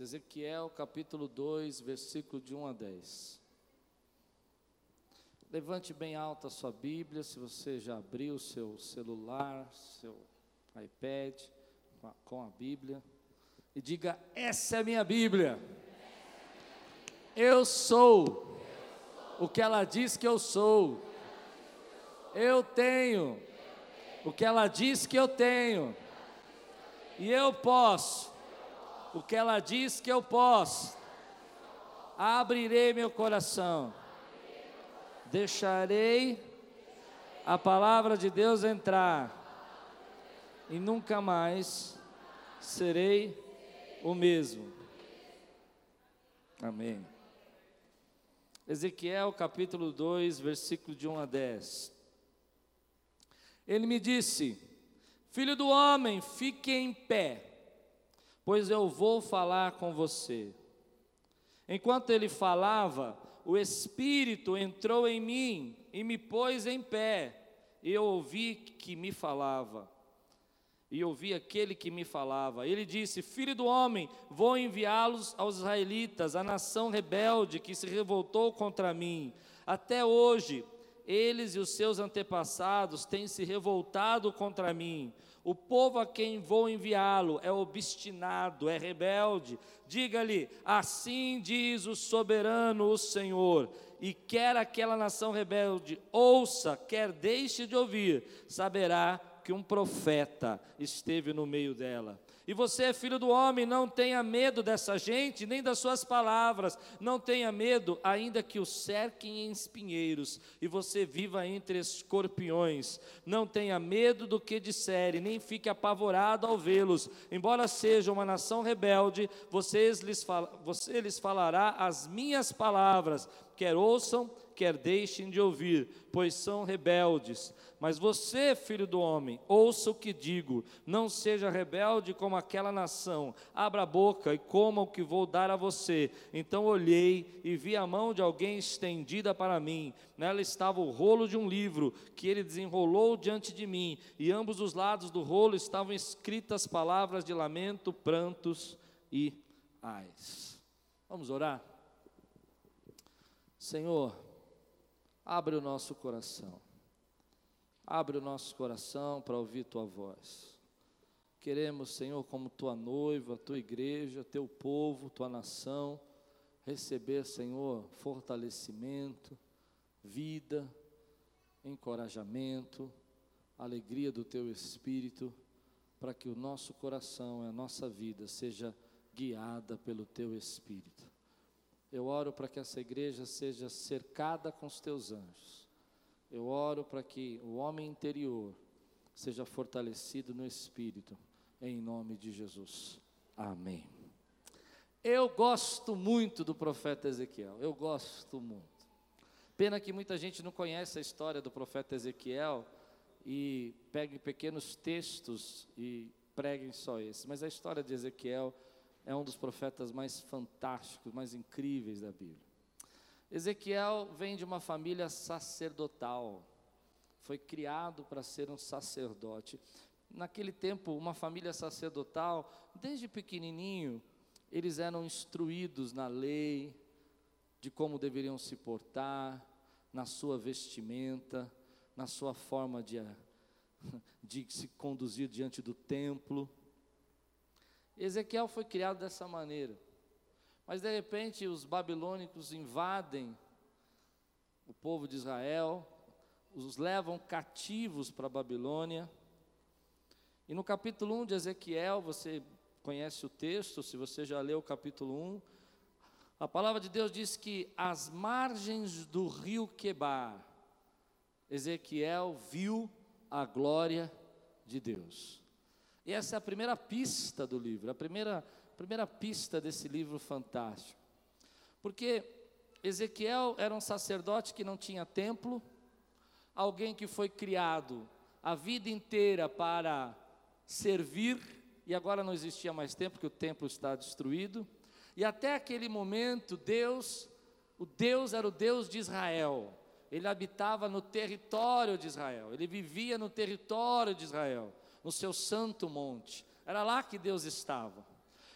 Ezequiel capítulo 2, versículo de 1 a 10. Levante bem alta a sua Bíblia, se você já abriu seu celular, seu iPad com a, com a Bíblia, e diga: Essa é a minha Bíblia. Eu sou o que ela diz que eu sou. Eu tenho o que ela diz que eu tenho. E eu posso o que ela diz que eu posso. Abrirei meu coração, deixarei a palavra de Deus entrar, e nunca mais serei o mesmo. Amém. Ezequiel capítulo 2, versículo de 1 a 10. Ele me disse: Filho do homem, fique em pé pois eu vou falar com você. Enquanto ele falava, o Espírito entrou em mim e me pôs em pé. E eu ouvi que me falava. E ouvi aquele que me falava. Ele disse: Filho do homem, vou enviá-los aos israelitas, a nação rebelde que se revoltou contra mim. Até hoje, eles e os seus antepassados têm se revoltado contra mim. O povo a quem vou enviá-lo é obstinado, é rebelde. Diga-lhe: assim diz o soberano, o Senhor. E quer aquela nação rebelde ouça, quer deixe de ouvir, saberá que um profeta esteve no meio dela. E você, filho do homem, não tenha medo dessa gente, nem das suas palavras, não tenha medo, ainda que o cerquem em espinheiros, e você viva entre escorpiões. Não tenha medo do que disserem, nem fique apavorado ao vê-los. Embora seja uma nação rebelde, vocês lhes você lhes falará as minhas palavras, quer ouçam, quer deixem de ouvir, pois são rebeldes. Mas você, filho do homem, ouça o que digo, não seja rebelde como aquela nação, abra a boca e coma o que vou dar a você. Então olhei e vi a mão de alguém estendida para mim, nela estava o rolo de um livro, que ele desenrolou diante de mim, e ambos os lados do rolo estavam escritas palavras de lamento, prantos e ais. Vamos orar? Senhor, abre o nosso coração. Abre o nosso coração para ouvir tua voz. Queremos, Senhor, como tua noiva, tua igreja, teu povo, tua nação, receber, Senhor, fortalecimento, vida, encorajamento, alegria do teu espírito, para que o nosso coração e a nossa vida seja guiada pelo teu espírito. Eu oro para que essa igreja seja cercada com os teus anjos. Eu oro para que o homem interior seja fortalecido no espírito, em nome de Jesus. Amém. Eu gosto muito do profeta Ezequiel, eu gosto muito. Pena que muita gente não conhece a história do profeta Ezequiel e pegue pequenos textos e preguem só esse, mas a história de Ezequiel é um dos profetas mais fantásticos, mais incríveis da Bíblia. Ezequiel vem de uma família sacerdotal, foi criado para ser um sacerdote. Naquele tempo, uma família sacerdotal, desde pequenininho, eles eram instruídos na lei, de como deveriam se portar, na sua vestimenta, na sua forma de, de se conduzir diante do templo. Ezequiel foi criado dessa maneira. Mas de repente os babilônicos invadem o povo de Israel, os levam cativos para a Babilônia. E no capítulo 1 de Ezequiel, você conhece o texto, se você já leu o capítulo 1, a palavra de Deus diz que às margens do rio Quebar, Ezequiel viu a glória de Deus. E essa é a primeira pista do livro, a primeira, primeira pista desse livro fantástico. Porque Ezequiel era um sacerdote que não tinha templo, alguém que foi criado a vida inteira para servir, e agora não existia mais tempo, porque o templo está destruído. E até aquele momento, Deus, o Deus era o Deus de Israel. Ele habitava no território de Israel, ele vivia no território de Israel no seu santo monte. Era lá que Deus estava.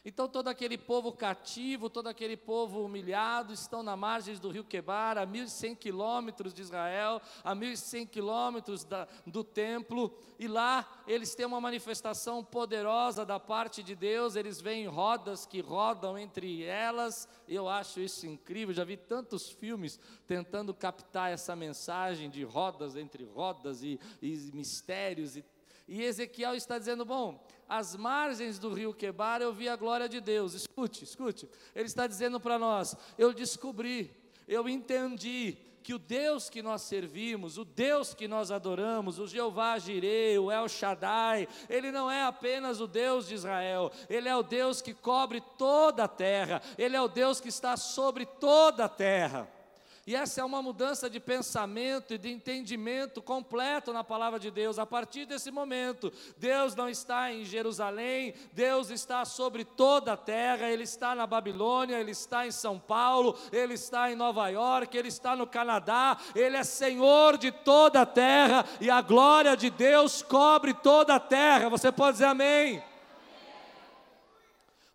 Então todo aquele povo cativo, todo aquele povo humilhado estão na margem do rio Quebar, a 1.100 quilômetros de Israel, a 1.100 quilômetros do templo, e lá eles têm uma manifestação poderosa da parte de Deus, eles veem rodas que rodam entre elas, eu acho isso incrível, já vi tantos filmes tentando captar essa mensagem de rodas entre rodas e, e mistérios e e Ezequiel está dizendo: bom, às margens do rio Quebar eu vi a glória de Deus. Escute, escute. Ele está dizendo para nós: eu descobri, eu entendi que o Deus que nós servimos, o Deus que nós adoramos, o Jeová Jireh, o El Shaddai, ele não é apenas o Deus de Israel, ele é o Deus que cobre toda a terra, ele é o Deus que está sobre toda a terra. E essa é uma mudança de pensamento e de entendimento completo na palavra de Deus. A partir desse momento, Deus não está em Jerusalém, Deus está sobre toda a terra, Ele está na Babilônia, Ele está em São Paulo, Ele está em Nova York, Ele está no Canadá, Ele é Senhor de toda a terra e a glória de Deus cobre toda a terra. Você pode dizer amém?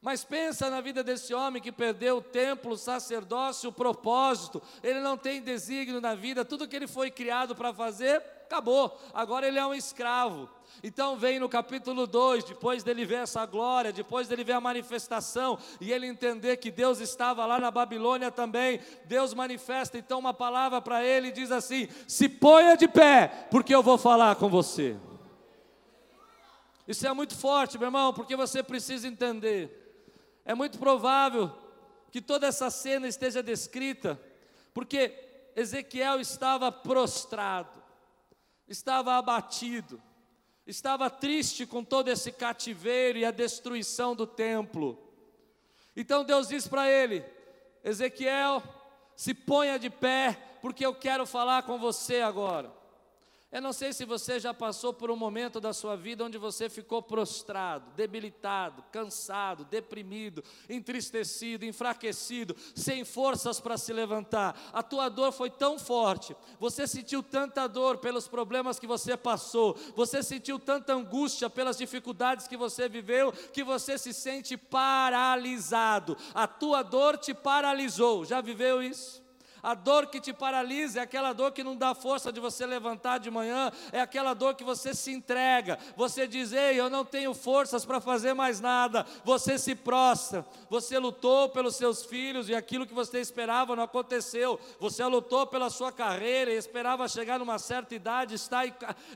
Mas pensa na vida desse homem que perdeu o templo, o sacerdócio, o propósito. Ele não tem desígnio na vida, tudo que ele foi criado para fazer, acabou. Agora ele é um escravo. Então vem no capítulo 2, depois dele ver essa glória, depois dele ver a manifestação e ele entender que Deus estava lá na Babilônia também. Deus manifesta então uma palavra para ele e diz assim: "Se ponha de pé, porque eu vou falar com você". Isso é muito forte, meu irmão, porque você precisa entender é muito provável que toda essa cena esteja descrita, porque Ezequiel estava prostrado, estava abatido, estava triste com todo esse cativeiro e a destruição do templo. Então Deus diz para ele: Ezequiel, se ponha de pé, porque eu quero falar com você agora. Eu não sei se você já passou por um momento da sua vida onde você ficou prostrado, debilitado, cansado, deprimido, entristecido, enfraquecido, sem forças para se levantar. A tua dor foi tão forte, você sentiu tanta dor pelos problemas que você passou, você sentiu tanta angústia pelas dificuldades que você viveu, que você se sente paralisado. A tua dor te paralisou. Já viveu isso? A dor que te paralisa é aquela dor que não dá força de você levantar de manhã, é aquela dor que você se entrega. Você diz: Ei, eu não tenho forças para fazer mais nada. Você se prostra. Você lutou pelos seus filhos e aquilo que você esperava não aconteceu. Você lutou pela sua carreira e esperava chegar numa certa idade, está,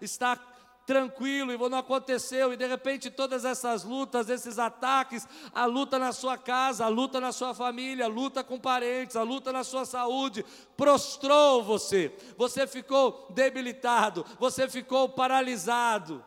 está tranquilo e não aconteceu, e de repente todas essas lutas, esses ataques, a luta na sua casa, a luta na sua família, a luta com parentes, a luta na sua saúde, prostrou você, você ficou debilitado, você ficou paralisado.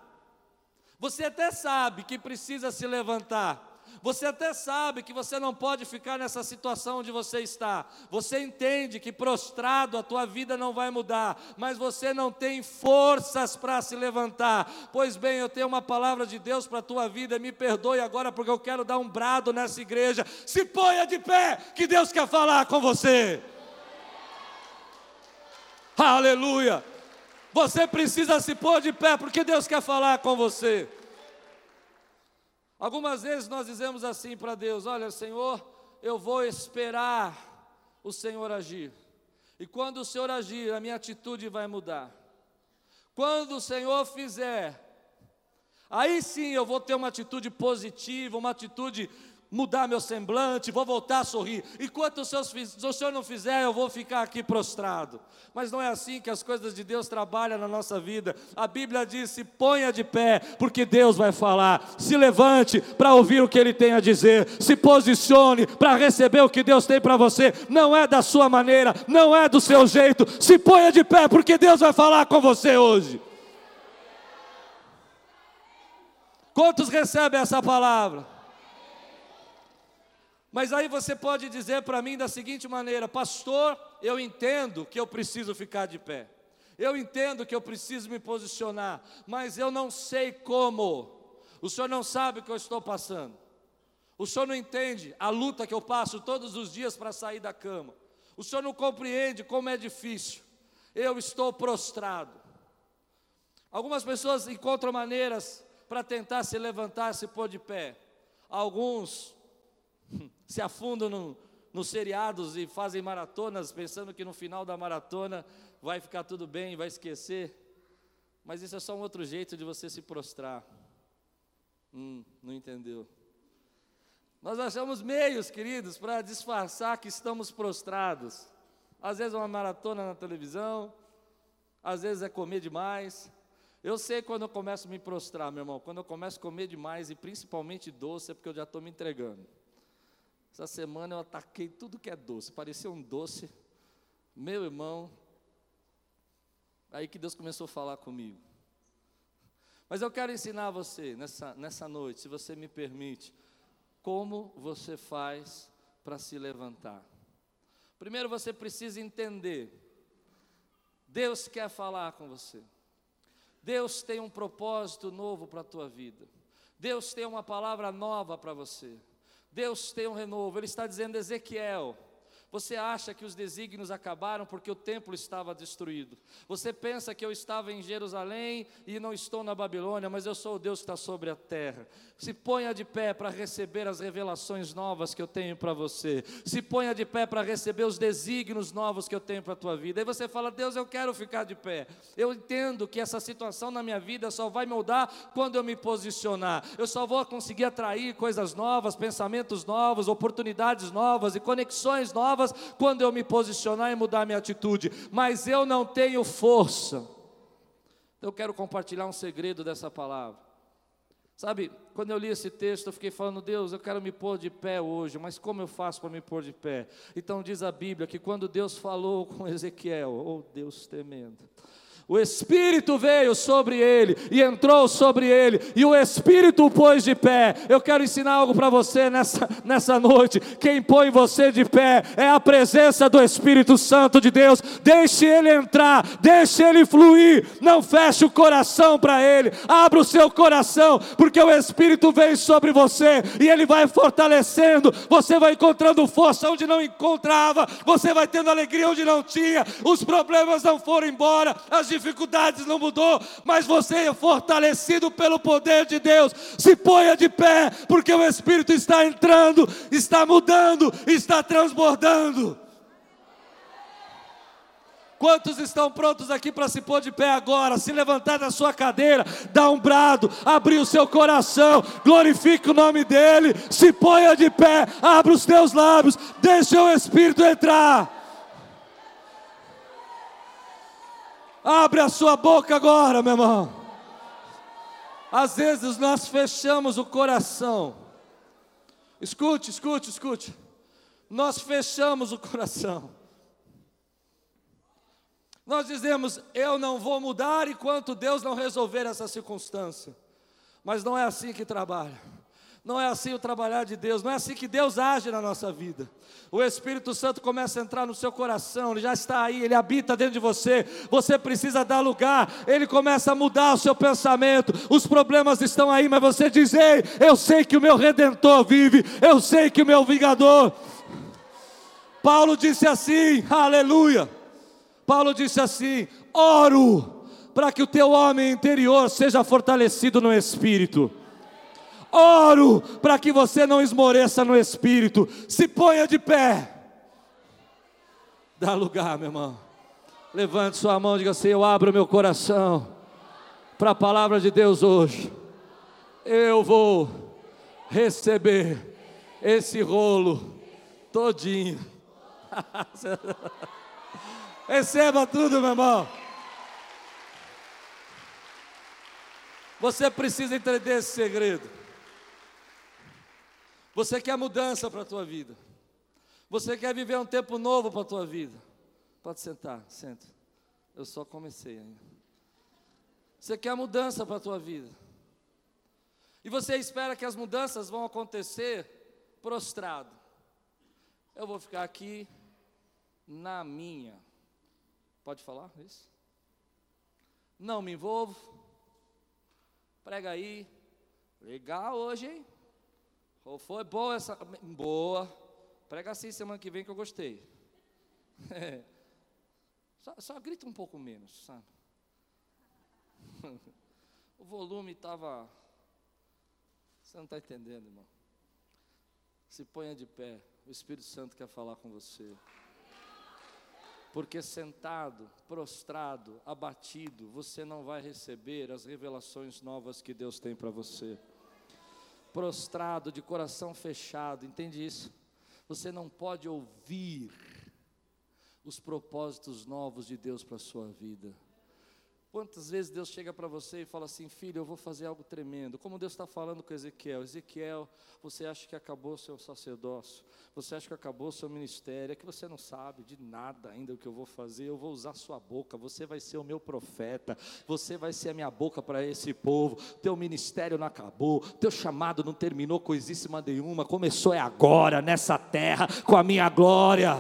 Você até sabe que precisa se levantar, você até sabe que você não pode ficar nessa situação onde você está. Você entende que prostrado a tua vida não vai mudar, mas você não tem forças para se levantar. Pois bem, eu tenho uma palavra de Deus para a tua vida. Me perdoe agora porque eu quero dar um brado nessa igreja. Se ponha de pé, que Deus quer falar com você. Aleluia! Você precisa se pôr de pé porque Deus quer falar com você. Algumas vezes nós dizemos assim para Deus: Olha, Senhor, eu vou esperar o Senhor agir. E quando o Senhor agir, a minha atitude vai mudar. Quando o Senhor fizer, aí sim eu vou ter uma atitude positiva, uma atitude mudar meu semblante, vou voltar a sorrir. Enquanto o senhor, o senhor não fizer, eu vou ficar aqui prostrado. Mas não é assim que as coisas de Deus trabalham na nossa vida. A Bíblia diz: se ponha de pé, porque Deus vai falar. Se levante para ouvir o que Ele tem a dizer. Se posicione para receber o que Deus tem para você. Não é da sua maneira, não é do seu jeito. Se ponha de pé, porque Deus vai falar com você hoje. Quantos recebem essa palavra? Mas aí você pode dizer para mim da seguinte maneira: Pastor, eu entendo que eu preciso ficar de pé, eu entendo que eu preciso me posicionar, mas eu não sei como. O senhor não sabe o que eu estou passando. O senhor não entende a luta que eu passo todos os dias para sair da cama. O senhor não compreende como é difícil. Eu estou prostrado. Algumas pessoas encontram maneiras para tentar se levantar, se pôr de pé. Alguns se afundam no, nos seriados e fazem maratonas, pensando que no final da maratona vai ficar tudo bem, vai esquecer. Mas isso é só um outro jeito de você se prostrar. Hum, não entendeu? Nós achamos meios, queridos, para disfarçar que estamos prostrados. Às vezes é uma maratona na televisão, às vezes é comer demais. Eu sei quando eu começo a me prostrar, meu irmão, quando eu começo a comer demais e principalmente doce, é porque eu já estou me entregando. Essa semana eu ataquei tudo que é doce, parecia um doce. Meu irmão, aí que Deus começou a falar comigo. Mas eu quero ensinar você nessa, nessa noite, se você me permite, como você faz para se levantar. Primeiro você precisa entender, Deus quer falar com você. Deus tem um propósito novo para a tua vida. Deus tem uma palavra nova para você. Deus tem um renovo. Ele está dizendo, Ezequiel, você acha que os desígnios acabaram porque o templo estava destruído. Você pensa que eu estava em Jerusalém e não estou na Babilônia, mas eu sou o Deus que está sobre a terra. Se ponha de pé para receber as revelações novas que eu tenho para você. Se ponha de pé para receber os desígnios novos que eu tenho para a tua vida. Aí você fala, Deus, eu quero ficar de pé. Eu entendo que essa situação na minha vida só vai mudar quando eu me posicionar. Eu só vou conseguir atrair coisas novas, pensamentos novos, oportunidades novas e conexões novas quando eu me posicionar e mudar minha atitude, mas eu não tenho força. Eu quero compartilhar um segredo dessa palavra. Sabe, quando eu li esse texto, eu fiquei falando, Deus, eu quero me pôr de pé hoje, mas como eu faço para me pôr de pé? Então diz a Bíblia que quando Deus falou com Ezequiel, oh Deus tremendo, o Espírito veio sobre ele e entrou sobre ele, e o Espírito o pôs de pé. Eu quero ensinar algo para você nessa, nessa noite. Quem põe você de pé é a presença do Espírito Santo de Deus. Deixe ele entrar, deixe ele fluir. Não feche o coração para ele, abra o seu coração, porque o Espírito vem sobre você e ele vai fortalecendo. Você vai encontrando força onde não encontrava, você vai tendo alegria onde não tinha. Os problemas não foram embora, as dificuldades não mudou, mas você é fortalecido pelo poder de Deus. Se ponha de pé, porque o Espírito está entrando, está mudando, está transbordando. Quantos estão prontos aqui para se pôr de pé agora, se levantar da sua cadeira, dar um brado, abrir o seu coração, glorifique o nome dEle, se ponha de pé, abra os teus lábios, deixe o Espírito entrar. Abre a sua boca agora, meu irmão. Às vezes nós fechamos o coração. Escute, escute, escute. Nós fechamos o coração. Nós dizemos, eu não vou mudar enquanto Deus não resolver essa circunstância. Mas não é assim que trabalha. Não é assim o trabalhar de Deus, não é assim que Deus age na nossa vida. O Espírito Santo começa a entrar no seu coração, ele já está aí, ele habita dentro de você. Você precisa dar lugar, ele começa a mudar o seu pensamento. Os problemas estão aí, mas você diz: Ei, eu sei que o meu redentor vive, eu sei que o meu vingador. Paulo disse assim, aleluia. Paulo disse assim: oro para que o teu homem interior seja fortalecido no espírito. Oro para que você não esmoreça no espírito. Se ponha de pé. Dá lugar, meu irmão. Levante sua mão e diga assim: Eu abro meu coração para a palavra de Deus hoje. Eu vou receber esse rolo todinho. Receba tudo, meu irmão. Você precisa entender esse segredo. Você quer mudança para a tua vida. Você quer viver um tempo novo para a tua vida. Pode sentar, senta. Eu só comecei ainda. Você quer mudança para a tua vida. E você espera que as mudanças vão acontecer prostrado. Eu vou ficar aqui na minha. Pode falar isso? Não me envolvo. Prega aí. Legal hoje, hein? Ou foi boa essa. Boa. Prega assim semana que vem que eu gostei. É. Só, só grita um pouco menos, sabe? o volume estava. Você não está entendendo, irmão. Se ponha de pé. O Espírito Santo quer falar com você. Porque sentado, prostrado, abatido, você não vai receber as revelações novas que Deus tem para você. Prostrado, de coração fechado, entende isso? Você não pode ouvir os propósitos novos de Deus para a sua vida. Quantas vezes Deus chega para você e fala assim, filho, eu vou fazer algo tremendo. Como Deus está falando com Ezequiel, Ezequiel, você acha que acabou o seu sacerdócio, você acha que acabou o seu ministério, é que você não sabe de nada ainda o que eu vou fazer, eu vou usar sua boca, você vai ser o meu profeta, você vai ser a minha boca para esse povo, teu ministério não acabou, teu chamado não terminou coisíssima nenhuma, começou é agora, nessa terra, com a minha glória.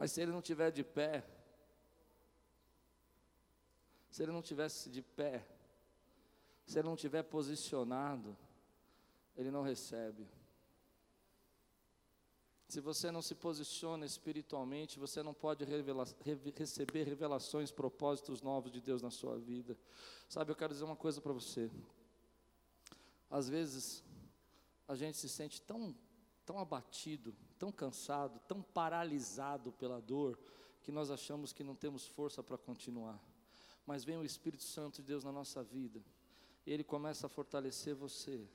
Mas se ele não estiver de pé, se ele não tivesse de pé, se ele não tiver posicionado, ele não recebe. Se você não se posiciona espiritualmente, você não pode revela receber revelações, propósitos novos de Deus na sua vida. Sabe, eu quero dizer uma coisa para você. Às vezes, a gente se sente tão, tão abatido, tão cansado, tão paralisado pela dor, que nós achamos que não temos força para continuar mas vem o Espírito Santo de Deus na nossa vida, ele começa a fortalecer você,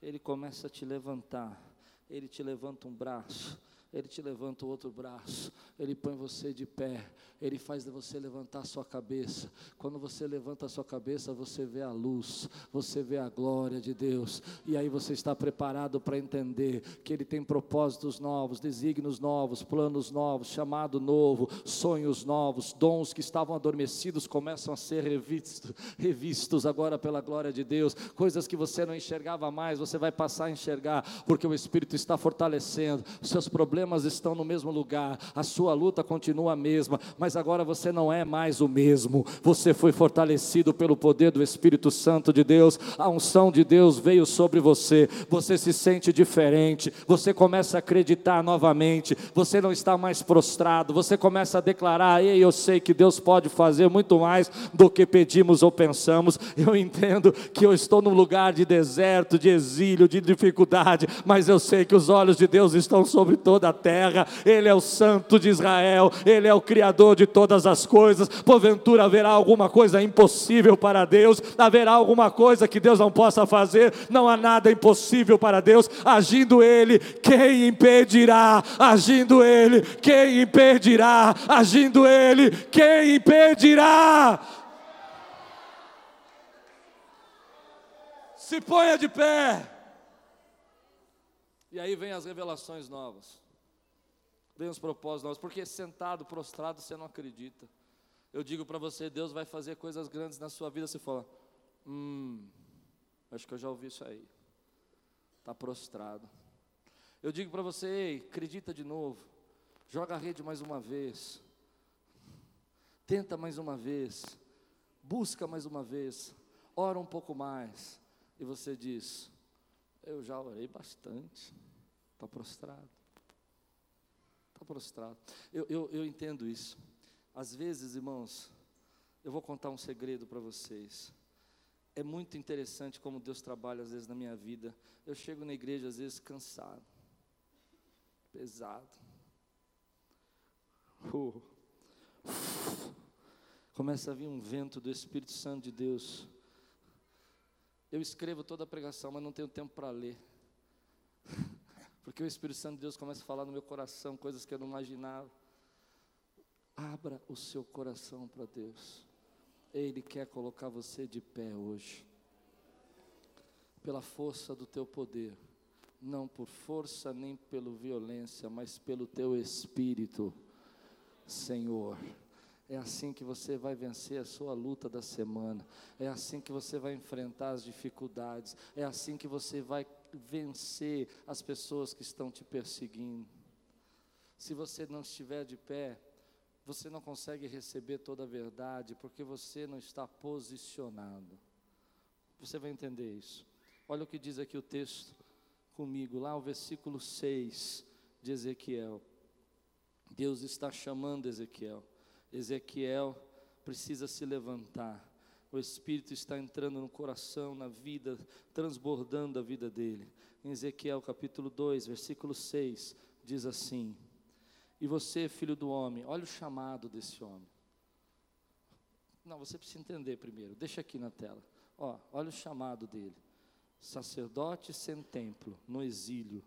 ele começa a te levantar, ele te levanta um braço, ele te levanta o outro braço, Ele põe você de pé, Ele faz você levantar a sua cabeça. Quando você levanta a sua cabeça, você vê a luz, você vê a glória de Deus, e aí você está preparado para entender que Ele tem propósitos novos, desígnios novos, planos novos, chamado novo, sonhos novos, dons que estavam adormecidos começam a ser revistos, revistos agora pela glória de Deus, coisas que você não enxergava mais, você vai passar a enxergar, porque o Espírito está fortalecendo, seus problemas problemas estão no mesmo lugar, a sua luta continua a mesma, mas agora você não é mais o mesmo, você foi fortalecido pelo poder do Espírito Santo de Deus, a unção de Deus veio sobre você, você se sente diferente, você começa a acreditar novamente, você não está mais prostrado, você começa a declarar: Ei, eu sei que Deus pode fazer muito mais do que pedimos ou pensamos, eu entendo que eu estou num lugar de deserto, de exílio, de dificuldade, mas eu sei que os olhos de Deus estão sobre toda da terra, Ele é o Santo de Israel, Ele é o Criador de todas as coisas. Porventura haverá alguma coisa impossível para Deus, haverá alguma coisa que Deus não possa fazer, não há nada impossível para Deus. Agindo Ele, quem impedirá? Agindo Ele, quem impedirá? Agindo Ele, quem impedirá? Se ponha de pé. E aí vem as revelações novas vem os propósitos nossos, porque sentado, prostrado, você não acredita. Eu digo para você, Deus vai fazer coisas grandes na sua vida, você fala, hum, acho que eu já ouvi isso aí. Está prostrado. Eu digo para você, ei, acredita de novo, joga a rede mais uma vez, tenta mais uma vez, busca mais uma vez, ora um pouco mais, e você diz, eu já orei bastante, está prostrado. Está prostrado. Eu, eu, eu entendo isso. Às vezes, irmãos, eu vou contar um segredo para vocês. É muito interessante como Deus trabalha às vezes na minha vida. Eu chego na igreja às vezes cansado, pesado. Uh. Começa a vir um vento do Espírito Santo de Deus. Eu escrevo toda a pregação, mas não tenho tempo para ler. Porque o Espírito Santo de Deus começa a falar no meu coração coisas que eu não imaginava. Abra o seu coração para Deus. Ele quer colocar você de pé hoje. Pela força do teu poder. Não por força nem pela violência, mas pelo teu espírito, Senhor. É assim que você vai vencer a sua luta da semana. É assim que você vai enfrentar as dificuldades. É assim que você vai vencer as pessoas que estão te perseguindo. Se você não estiver de pé, você não consegue receber toda a verdade, porque você não está posicionado. Você vai entender isso. Olha o que diz aqui o texto comigo, lá o versículo 6 de Ezequiel. Deus está chamando Ezequiel. Ezequiel precisa se levantar. O Espírito está entrando no coração, na vida, transbordando a vida dele. Em Ezequiel capítulo 2, versículo 6, diz assim: E você, filho do homem, olha o chamado desse homem. Não, você precisa entender primeiro, deixa aqui na tela. Ó, olha o chamado dele. Sacerdote sem templo, no exílio,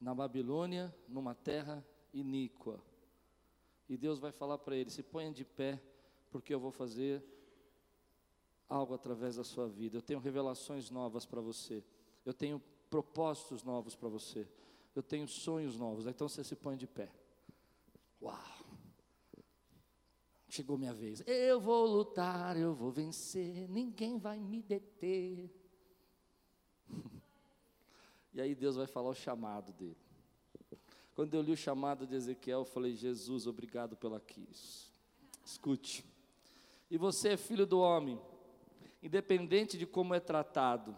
na Babilônia, numa terra iníqua. E Deus vai falar para ele: se ponha de pé, porque eu vou fazer algo através da sua vida. Eu tenho revelações novas para você. Eu tenho propósitos novos para você. Eu tenho sonhos novos. Então você se põe de pé. Uau! Chegou minha vez. Eu vou lutar, eu vou vencer, ninguém vai me deter. e aí Deus vai falar o chamado dele. Quando eu li o chamado de Ezequiel, eu falei: Jesus, obrigado pela Quis. Escute. E você, filho do homem, independente de como é tratado,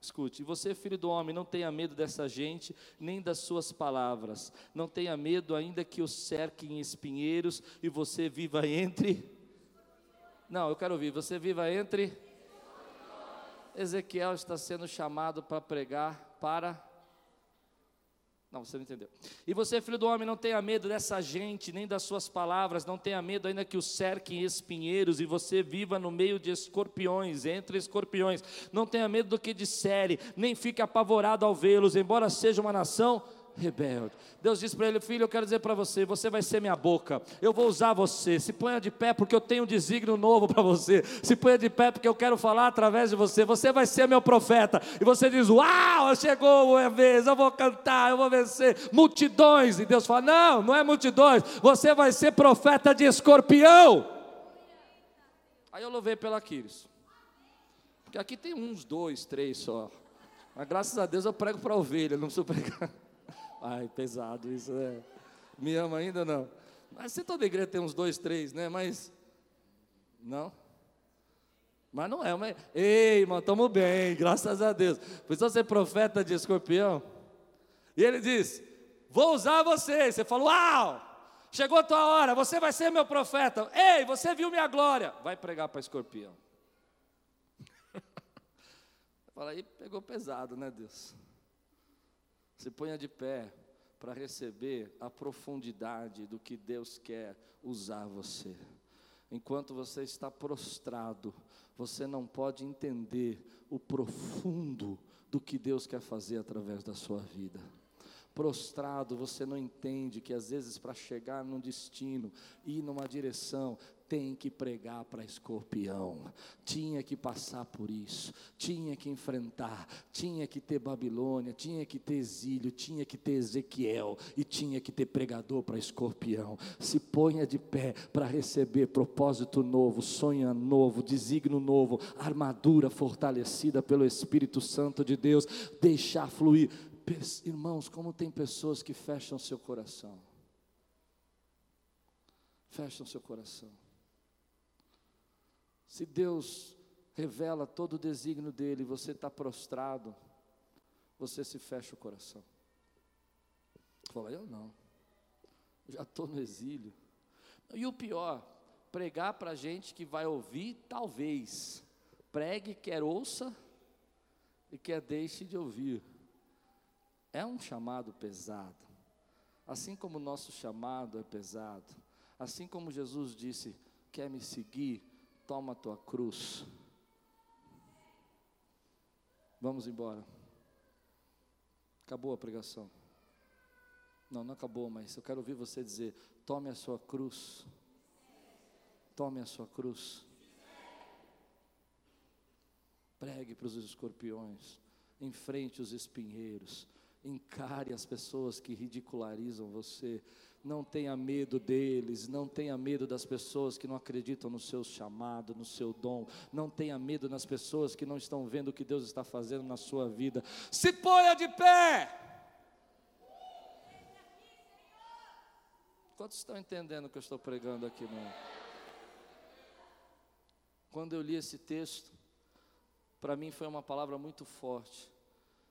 Escute, você, filho do homem, não tenha medo dessa gente, nem das suas palavras. Não tenha medo, ainda que o cerquem espinheiros e você viva entre. Não, eu quero ouvir. Você viva entre. Ezequiel está sendo chamado para pregar para não, você não entendeu. E você, filho do homem, não tenha medo dessa gente, nem das suas palavras, não tenha medo ainda que o cerquem espinheiros e você viva no meio de escorpiões, entre escorpiões. Não tenha medo do que disserem, nem fique apavorado ao vê-los, embora seja uma nação rebelde. Deus disse para ele: Filho, eu quero dizer para você: você vai ser minha boca, eu vou usar você. Se ponha de pé, porque eu tenho um desígnio novo para você. Se ponha de pé, porque eu quero falar através de você. Você vai ser meu profeta. E você diz: Uau, chegou a vez, eu vou cantar, eu vou vencer multidões. E Deus fala: Não, não é multidões, você vai ser profeta de escorpião. Aí eu louvei pela Quiris. Porque aqui tem uns dois, três só. Mas graças a Deus eu prego para ovelha, não preciso pregar. Ai, pesado isso, é. Me ama ainda não? Mas você toda igreja tem uns dois, três, né? Mas. Não? Mas não é, mas. Ei, irmão, estamos bem, graças a Deus. Precisa ser profeta de escorpião. E ele diz: Vou usar você. Você falou: Uau! Chegou a tua hora, você vai ser meu profeta. Ei, você viu minha glória. Vai pregar para escorpião. Fala aí, pegou pesado, né, Deus? Se ponha de pé para receber a profundidade do que Deus quer usar você. Enquanto você está prostrado, você não pode entender o profundo do que Deus quer fazer através da sua vida prostrado, você não entende que às vezes para chegar num destino, ir numa direção, tem que pregar para escorpião, tinha que passar por isso, tinha que enfrentar, tinha que ter Babilônia, tinha que ter exílio, tinha que ter Ezequiel e tinha que ter pregador para escorpião. Se ponha de pé para receber propósito novo, sonho novo, designo novo, armadura fortalecida pelo Espírito Santo de Deus, deixar fluir. Irmãos, como tem pessoas que fecham seu coração. Fecham seu coração. Se Deus revela todo o desígnio dele, você está prostrado, você se fecha o coração. Fala, eu não, já estou no exílio. E o pior, pregar para gente que vai ouvir, talvez. Pregue, quer ouça e quer deixe de ouvir. É um chamado pesado. Assim como o nosso chamado é pesado, assim como Jesus disse: quer me seguir, toma a tua cruz. Vamos embora. Acabou a pregação. Não, não acabou, mas eu quero ouvir você dizer: tome a sua cruz. Tome a sua cruz. Pregue para os escorpiões. Enfrente os espinheiros. Encare as pessoas que ridicularizam você. Não tenha medo deles, não tenha medo das pessoas que não acreditam no seu chamado, no seu dom. Não tenha medo nas pessoas que não estão vendo o que Deus está fazendo na sua vida. Se ponha de pé. Quantos estão entendendo o que eu estou pregando aqui, não? Quando eu li esse texto, para mim foi uma palavra muito forte.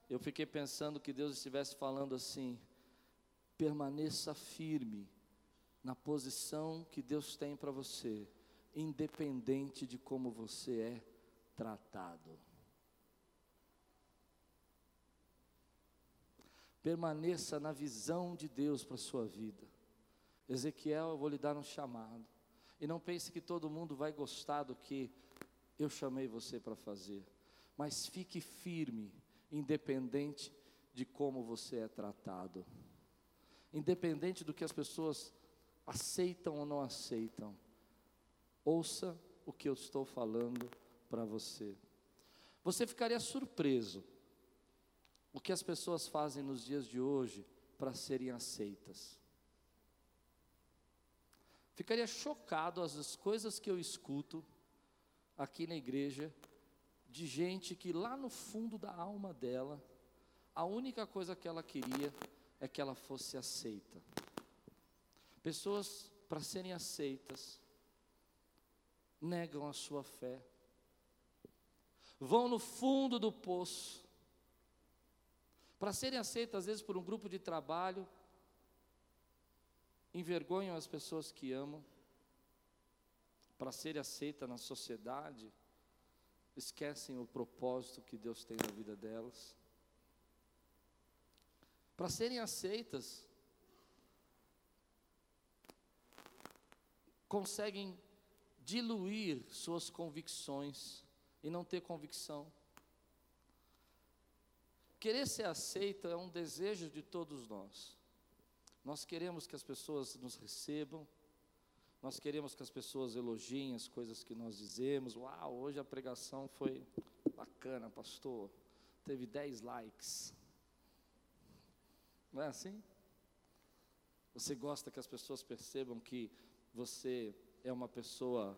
Eu fiquei pensando que Deus estivesse falando assim: permaneça firme na posição que Deus tem para você, independente de como você é tratado. Permaneça na visão de Deus para a sua vida. Ezequiel, eu vou lhe dar um chamado. E não pense que todo mundo vai gostar do que eu chamei você para fazer. Mas fique firme, independente de como você é tratado. Independente do que as pessoas aceitam ou não aceitam. Ouça o que eu estou falando para você. Você ficaria surpreso o que as pessoas fazem nos dias de hoje para serem aceitas. Ficaria chocado as coisas que eu escuto aqui na igreja de gente que lá no fundo da alma dela, a única coisa que ela queria é que ela fosse aceita. Pessoas, para serem aceitas, negam a sua fé, vão no fundo do poço, para serem aceitas, às vezes, por um grupo de trabalho, envergonham as pessoas que amam. Para serem aceitas na sociedade, esquecem o propósito que Deus tem na vida delas. Para serem aceitas, conseguem diluir suas convicções e não ter convicção. Querer ser aceito é um desejo de todos nós. Nós queremos que as pessoas nos recebam, nós queremos que as pessoas elogiem as coisas que nós dizemos. Uau, hoje a pregação foi bacana, pastor. Teve 10 likes. Não é assim? Você gosta que as pessoas percebam que você é uma pessoa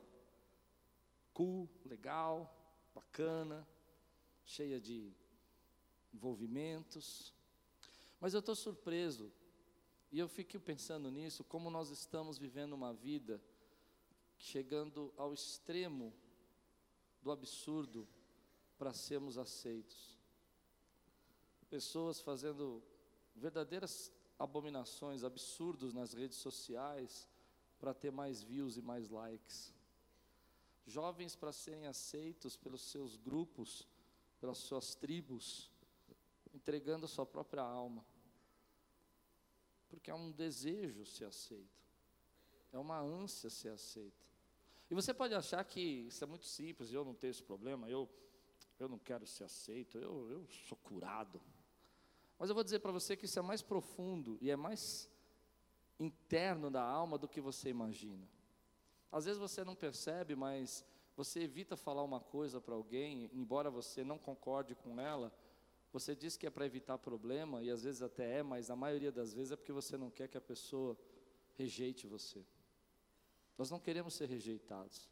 cool, legal, bacana, cheia de envolvimentos. Mas eu estou surpreso, e eu fico pensando nisso, como nós estamos vivendo uma vida chegando ao extremo do absurdo para sermos aceitos. Pessoas fazendo verdadeiras abominações, absurdos nas redes sociais para ter mais views e mais likes. Jovens para serem aceitos pelos seus grupos, pelas suas tribos, entregando a sua própria alma. Porque é um desejo ser aceito, é uma ânsia ser aceito. E você pode achar que isso é muito simples, eu não tenho esse problema, eu, eu não quero ser aceito, eu, eu sou curado. Mas eu vou dizer para você que isso é mais profundo e é mais interno da alma do que você imagina. Às vezes você não percebe, mas você evita falar uma coisa para alguém, embora você não concorde com ela, você diz que é para evitar problema, e às vezes até é, mas a maioria das vezes é porque você não quer que a pessoa rejeite você. Nós não queremos ser rejeitados.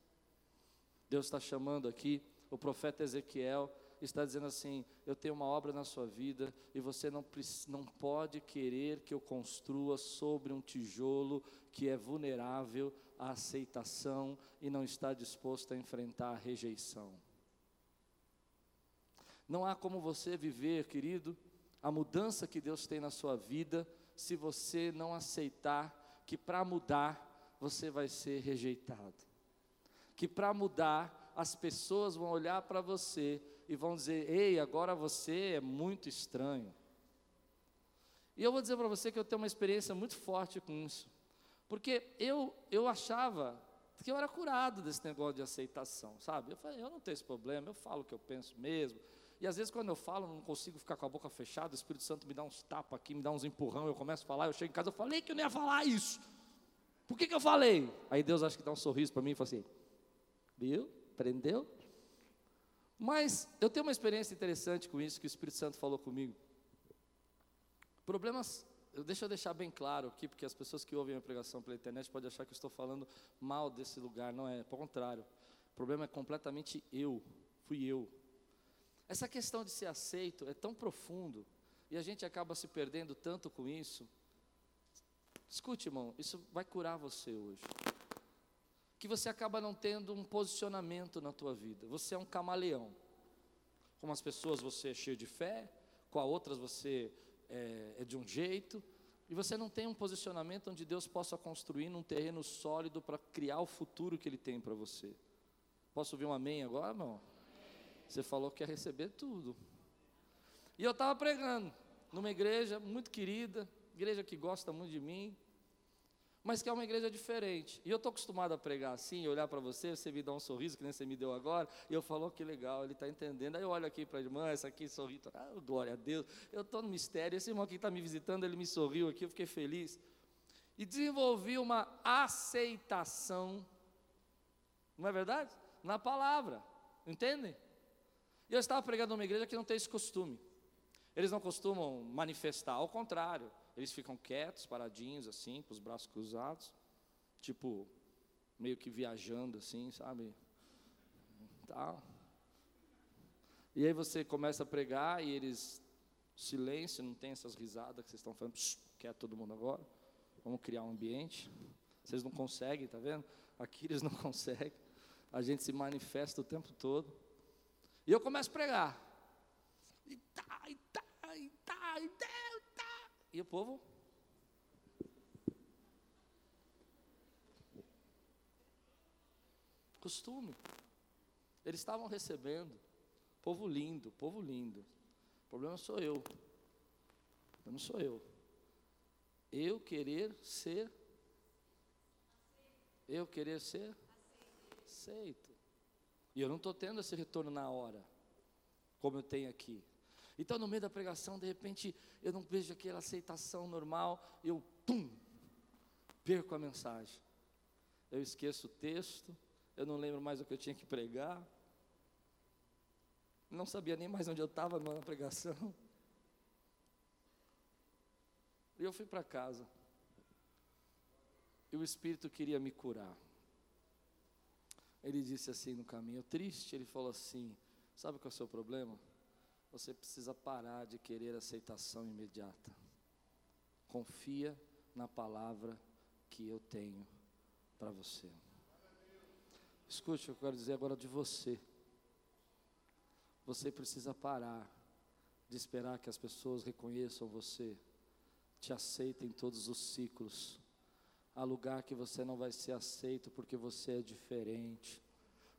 Deus está chamando aqui, o profeta Ezequiel está dizendo assim: Eu tenho uma obra na sua vida e você não, não pode querer que eu construa sobre um tijolo que é vulnerável à aceitação e não está disposto a enfrentar a rejeição. Não há como você viver, querido, a mudança que Deus tem na sua vida, se você não aceitar que para mudar você vai ser rejeitado. Que para mudar as pessoas vão olhar para você e vão dizer: "Ei, agora você é muito estranho". E eu vou dizer para você que eu tenho uma experiência muito forte com isso. Porque eu eu achava que eu era curado desse negócio de aceitação, sabe? Eu falei, eu não tenho esse problema, eu falo o que eu penso mesmo. E às vezes quando eu falo, não consigo ficar com a boca fechada, o Espírito Santo me dá uns tapas aqui, me dá uns empurrão, eu começo a falar, eu chego em casa, eu falei que eu não ia falar isso. Por que, que eu falei? Aí Deus acha que dá um sorriso para mim e fala assim, viu? Prendeu? Mas eu tenho uma experiência interessante com isso que o Espírito Santo falou comigo. Problemas, deixa eu deixar bem claro aqui, porque as pessoas que ouvem a pregação pela internet podem achar que eu estou falando mal desse lugar, não é, pelo contrário. O problema é completamente eu, fui eu, essa questão de ser aceito é tão profundo e a gente acaba se perdendo tanto com isso. Escute, irmão, isso vai curar você hoje. Que você acaba não tendo um posicionamento na tua vida. Você é um camaleão. Com as pessoas você é cheio de fé, com as outras você é, é de um jeito, E você não tem um posicionamento onde Deus possa construir num terreno sólido para criar o futuro que Ele tem para você. Posso ouvir um amém agora? Não. Você falou que ia receber tudo. E eu estava pregando numa igreja muito querida, igreja que gosta muito de mim, mas que é uma igreja diferente. E eu estou acostumado a pregar assim, olhar para você, você me dá um sorriso, que nem você me deu agora, e eu falo, oh, que legal, ele está entendendo. Aí eu olho aqui para a irmã, essa aqui sorri, ah, glória a Deus, eu estou no mistério, esse irmão que está me visitando, ele me sorriu aqui, eu fiquei feliz. E desenvolvi uma aceitação, não é verdade? Na palavra, entendem? E eu estava pregando numa igreja que não tem esse costume. Eles não costumam manifestar, ao contrário, eles ficam quietos, paradinhos assim, com os braços cruzados, tipo, meio que viajando assim, sabe? Tá. E aí você começa a pregar e eles, silêncio, não tem essas risadas que vocês estão falando, quieto todo mundo agora, vamos criar um ambiente. Vocês não conseguem, tá vendo? Aqui eles não conseguem. A gente se manifesta o tempo todo. E eu começo a pregar. E tá, e tá, e tá, e tá. E o povo? Costume. Eles estavam recebendo. Povo lindo, povo lindo. O problema sou eu. Eu não sou eu. Eu querer ser. Eu querer ser aceito. E eu não estou tendo esse retorno na hora, como eu tenho aqui. Então, no meio da pregação, de repente, eu não vejo aquela aceitação normal, eu, pum, perco a mensagem. Eu esqueço o texto, eu não lembro mais o que eu tinha que pregar, não sabia nem mais onde eu estava na pregação. E eu fui para casa. E o Espírito queria me curar. Ele disse assim no caminho, triste, ele falou assim: Sabe qual é o seu problema? Você precisa parar de querer aceitação imediata. Confia na palavra que eu tenho para você. Escute eu quero dizer agora de você. Você precisa parar de esperar que as pessoas reconheçam você, te aceitem em todos os ciclos. Há lugar que você não vai ser aceito porque você é diferente,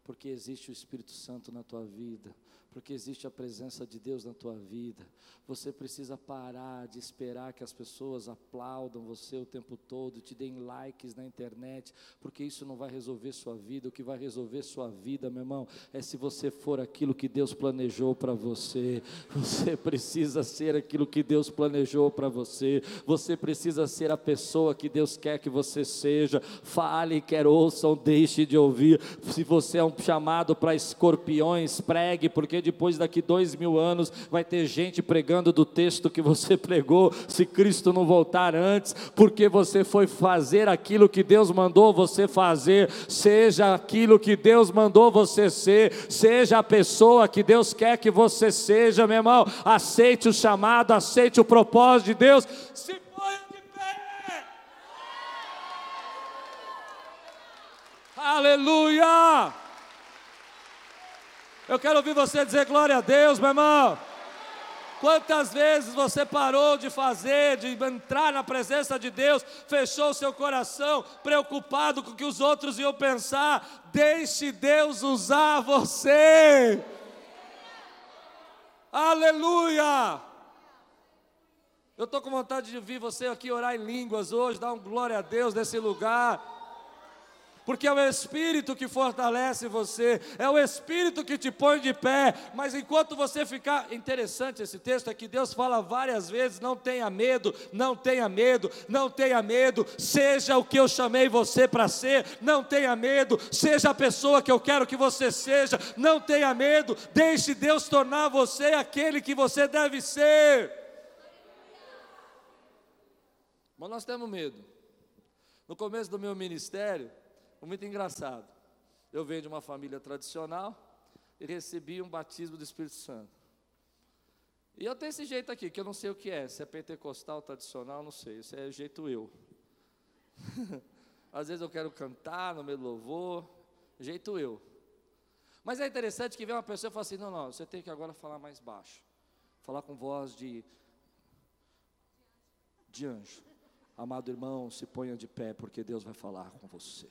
porque existe o Espírito Santo na tua vida, porque existe a presença de Deus na tua vida. Você precisa parar de esperar que as pessoas aplaudam você o tempo todo, te deem likes na internet, porque isso não vai resolver sua vida. O que vai resolver sua vida, meu irmão, é se você for aquilo que Deus planejou para você. Você precisa ser aquilo que Deus planejou para você. Você precisa ser a pessoa que Deus quer que você seja. Fale, quer ouçam, deixe de ouvir. Se você é um chamado para escorpiões, pregue, porque depois daqui dois mil anos vai ter gente pregando do texto que você pregou, se Cristo não voltar antes, porque você foi fazer aquilo que Deus mandou você fazer, seja aquilo que Deus mandou você ser, seja a pessoa que Deus quer que você seja, meu irmão, aceite o chamado, aceite o propósito de Deus, se de pé. Aleluia! Eu quero ouvir você dizer glória a Deus, meu irmão. Quantas vezes você parou de fazer, de entrar na presença de Deus, fechou seu coração, preocupado com o que os outros iam pensar? Deixe Deus usar você. Aleluia! Eu estou com vontade de ouvir você aqui orar em línguas hoje, dar um glória a Deus nesse lugar porque é o Espírito que fortalece você, é o Espírito que te põe de pé. Mas enquanto você ficar. Interessante esse texto é que Deus fala várias vezes: não tenha medo, não tenha medo, não tenha medo, seja o que eu chamei você para ser, não tenha medo, seja a pessoa que eu quero que você seja, não tenha medo, deixe Deus tornar você aquele que você deve ser. Mas nós temos medo. No começo do meu ministério, muito engraçado. Eu venho de uma família tradicional e recebi um batismo do Espírito Santo. E eu tenho esse jeito aqui, que eu não sei o que é, se é pentecostal, tradicional, não sei, isso é jeito eu. Às vezes eu quero cantar no meio do louvor, jeito eu. Mas é interessante que vem uma pessoa e fala assim: não, não, você tem que agora falar mais baixo, falar com voz de, de anjo. Amado irmão, se ponha de pé, porque Deus vai falar com você.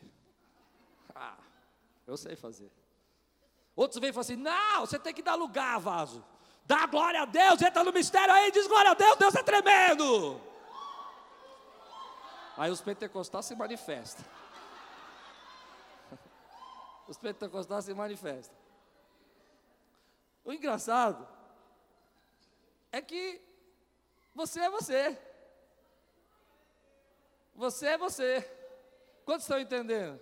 Ah, eu sei fazer. Outros vêm e falam assim: não, você tem que dar lugar, vaso. Dá glória a Deus, entra no mistério aí, diz glória a Deus, Deus é tremendo. Aí os pentecostais se manifestam. Os pentecostais se manifestam. O engraçado é que você é você. Você é você. Quantos estão entendendo?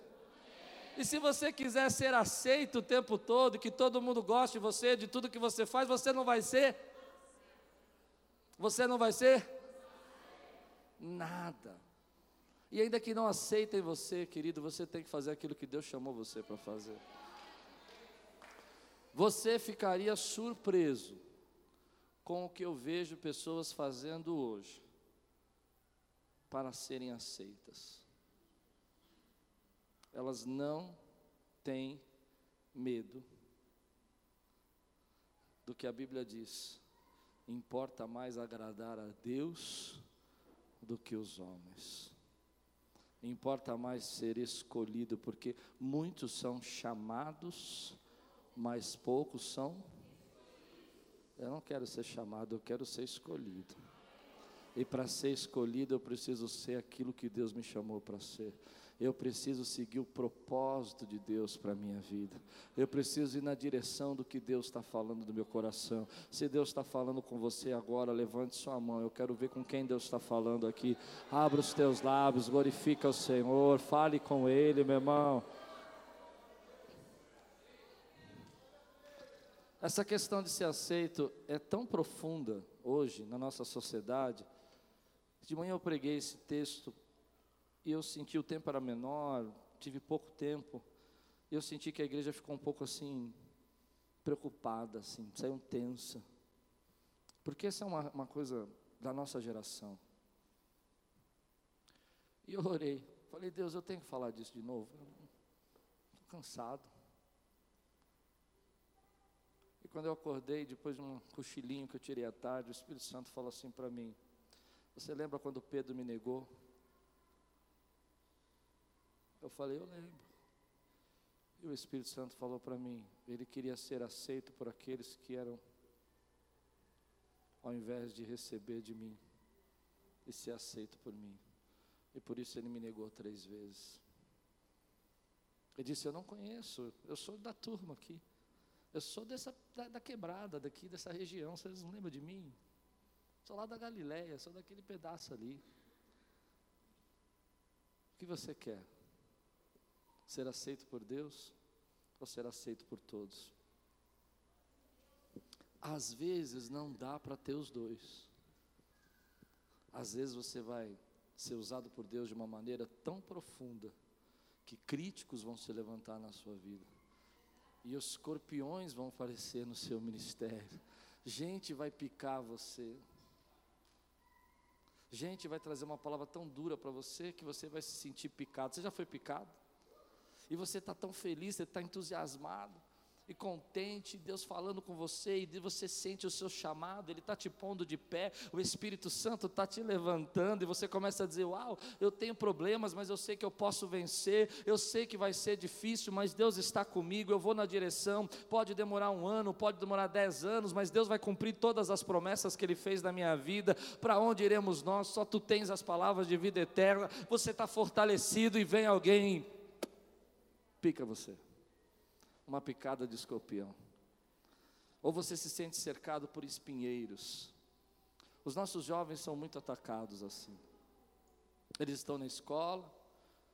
E se você quiser ser aceito o tempo todo, que todo mundo goste de você, de tudo que você faz, você não vai ser? Você não vai ser? Nada. E ainda que não aceitem você, querido, você tem que fazer aquilo que Deus chamou você para fazer. Você ficaria surpreso com o que eu vejo pessoas fazendo hoje para serem aceitas. Elas não têm medo do que a Bíblia diz. Importa mais agradar a Deus do que os homens. Importa mais ser escolhido, porque muitos são chamados, mas poucos são. Eu não quero ser chamado, eu quero ser escolhido. E para ser escolhido, eu preciso ser aquilo que Deus me chamou para ser. Eu preciso seguir o propósito de Deus para a minha vida. Eu preciso ir na direção do que Deus está falando do meu coração. Se Deus está falando com você agora, levante sua mão. Eu quero ver com quem Deus está falando aqui. Abra os teus lábios, glorifica o Senhor, fale com Ele, meu irmão. Essa questão de ser aceito é tão profunda hoje na nossa sociedade. De manhã eu preguei esse texto e eu senti o tempo era menor, tive pouco tempo. Eu senti que a igreja ficou um pouco assim, preocupada, assim, saiu tensa. Porque essa é uma, uma coisa da nossa geração. E eu orei, falei, Deus, eu tenho que falar disso de novo. Estou cansado. E quando eu acordei, depois de um cochilinho que eu tirei à tarde, o Espírito Santo falou assim para mim: Você lembra quando Pedro me negou? Eu falei, eu lembro. E o Espírito Santo falou para mim, ele queria ser aceito por aqueles que eram, ao invés de receber de mim, e ser aceito por mim. E por isso ele me negou três vezes. Ele disse: Eu não conheço, eu sou da turma aqui. Eu sou dessa, da, da, quebrada daqui, dessa região. Vocês não lembram de mim? Sou lá da Galileia, sou daquele pedaço ali. O que você quer? Ser aceito por Deus ou ser aceito por todos? Às vezes não dá para ter os dois. Às vezes você vai ser usado por Deus de uma maneira tão profunda que críticos vão se levantar na sua vida. E os escorpiões vão aparecer no seu ministério. Gente vai picar você. Gente vai trazer uma palavra tão dura para você que você vai se sentir picado. Você já foi picado? E você está tão feliz, você está entusiasmado e contente, Deus falando com você, e você sente o seu chamado, Ele está te pondo de pé, o Espírito Santo está te levantando, e você começa a dizer: Uau, eu tenho problemas, mas eu sei que eu posso vencer, eu sei que vai ser difícil, mas Deus está comigo, eu vou na direção. Pode demorar um ano, pode demorar dez anos, mas Deus vai cumprir todas as promessas que Ele fez na minha vida. Para onde iremos nós? Só tu tens as palavras de vida eterna, você está fortalecido, e vem alguém pica você. Uma picada de escorpião. Ou você se sente cercado por espinheiros. Os nossos jovens são muito atacados assim. Eles estão na escola,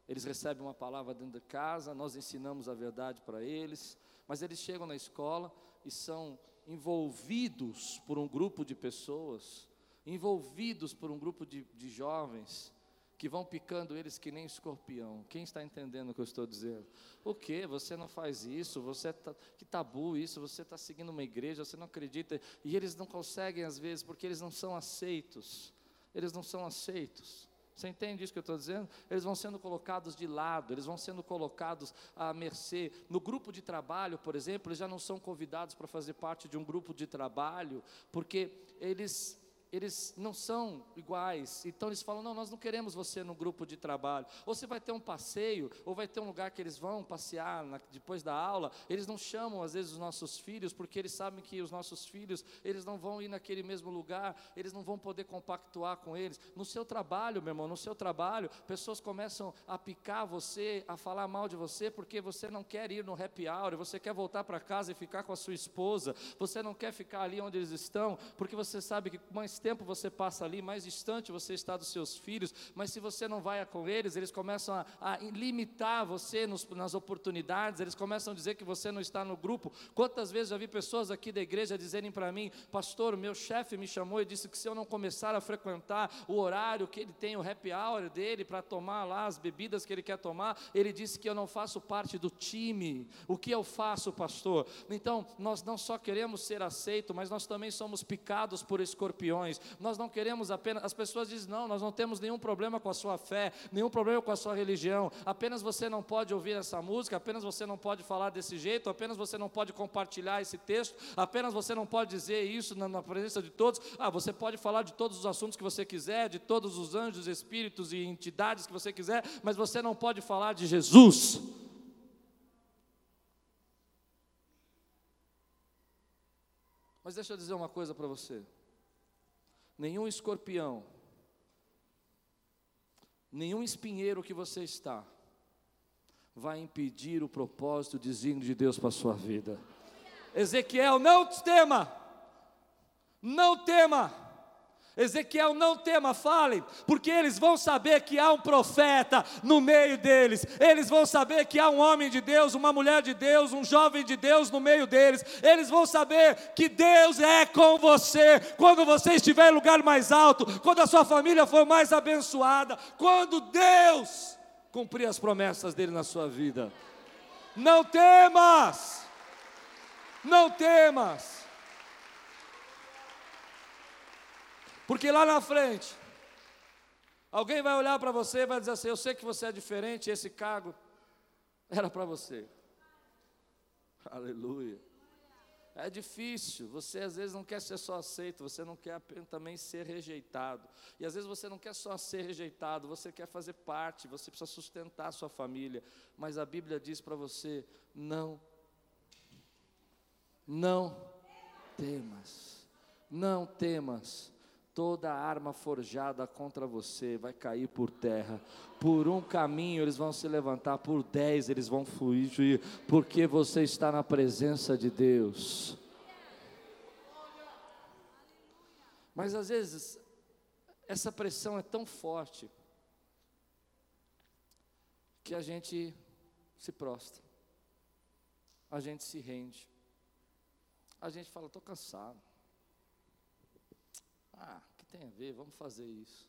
eles recebem uma palavra dentro de casa, nós ensinamos a verdade para eles, mas eles chegam na escola e são envolvidos por um grupo de pessoas, envolvidos por um grupo de, de jovens, que vão picando eles que nem escorpião. Quem está entendendo o que eu estou dizendo? O que? Você não faz isso? Você tá, que tabu isso? Você está seguindo uma igreja? Você não acredita? E eles não conseguem às vezes porque eles não são aceitos. Eles não são aceitos. Você entende isso que eu estou dizendo? Eles vão sendo colocados de lado, eles vão sendo colocados à mercê. No grupo de trabalho, por exemplo, eles já não são convidados para fazer parte de um grupo de trabalho, porque eles eles não são iguais. Então eles falam: não, nós não queremos você no grupo de trabalho. Ou você vai ter um passeio, ou vai ter um lugar que eles vão passear na, depois da aula. Eles não chamam às vezes os nossos filhos, porque eles sabem que os nossos filhos, eles não vão ir naquele mesmo lugar, eles não vão poder compactuar com eles. No seu trabalho, meu irmão, no seu trabalho, pessoas começam a picar você, a falar mal de você, porque você não quer ir no happy hour, você quer voltar para casa e ficar com a sua esposa, você não quer ficar ali onde eles estão, porque você sabe que mais tempo você passa ali, mais distante você está dos seus filhos, mas se você não vai com eles, eles começam a, a limitar você nos, nas oportunidades, eles começam a dizer que você não está no grupo. Quantas vezes já vi pessoas aqui da igreja dizerem para mim, pastor, meu chefe me chamou e disse que se eu não começar a frequentar o horário que ele tem, o happy hour dele, para tomar lá as bebidas que ele quer tomar, ele disse que eu não faço parte do time. O que eu faço, pastor? Então, nós não só queremos ser aceitos, mas nós também somos picados por escorpiões nós não queremos apenas. As pessoas dizem: não, nós não temos nenhum problema com a sua fé, nenhum problema com a sua religião. Apenas você não pode ouvir essa música, apenas você não pode falar desse jeito, apenas você não pode compartilhar esse texto, apenas você não pode dizer isso na, na presença de todos. Ah, você pode falar de todos os assuntos que você quiser, de todos os anjos, espíritos e entidades que você quiser, mas você não pode falar de Jesus. Mas deixa eu dizer uma coisa para você nenhum escorpião, nenhum espinheiro que você está, vai impedir o propósito desígnio de Deus para a sua vida. Ezequiel, não tema, não tema. Ezequiel, não tema, fale, porque eles vão saber que há um profeta no meio deles, eles vão saber que há um homem de Deus, uma mulher de Deus, um jovem de Deus no meio deles, eles vão saber que Deus é com você, quando você estiver em lugar mais alto, quando a sua família for mais abençoada, quando Deus cumprir as promessas dele na sua vida. Não temas, não temas. Porque lá na frente, alguém vai olhar para você e vai dizer assim: Eu sei que você é diferente, esse cargo era para você. Aleluia. É difícil, você às vezes não quer ser só aceito, você não quer também ser rejeitado. E às vezes você não quer só ser rejeitado, você quer fazer parte, você precisa sustentar a sua família. Mas a Bíblia diz para você: não, não temas, não temas toda arma forjada contra você vai cair por terra. Por um caminho eles vão se levantar, por dez eles vão fugir, porque você está na presença de Deus. Mas às vezes, essa pressão é tão forte que a gente se prostra, a gente se rende, a gente fala: estou cansado. Ah, tem a ver? Vamos fazer isso.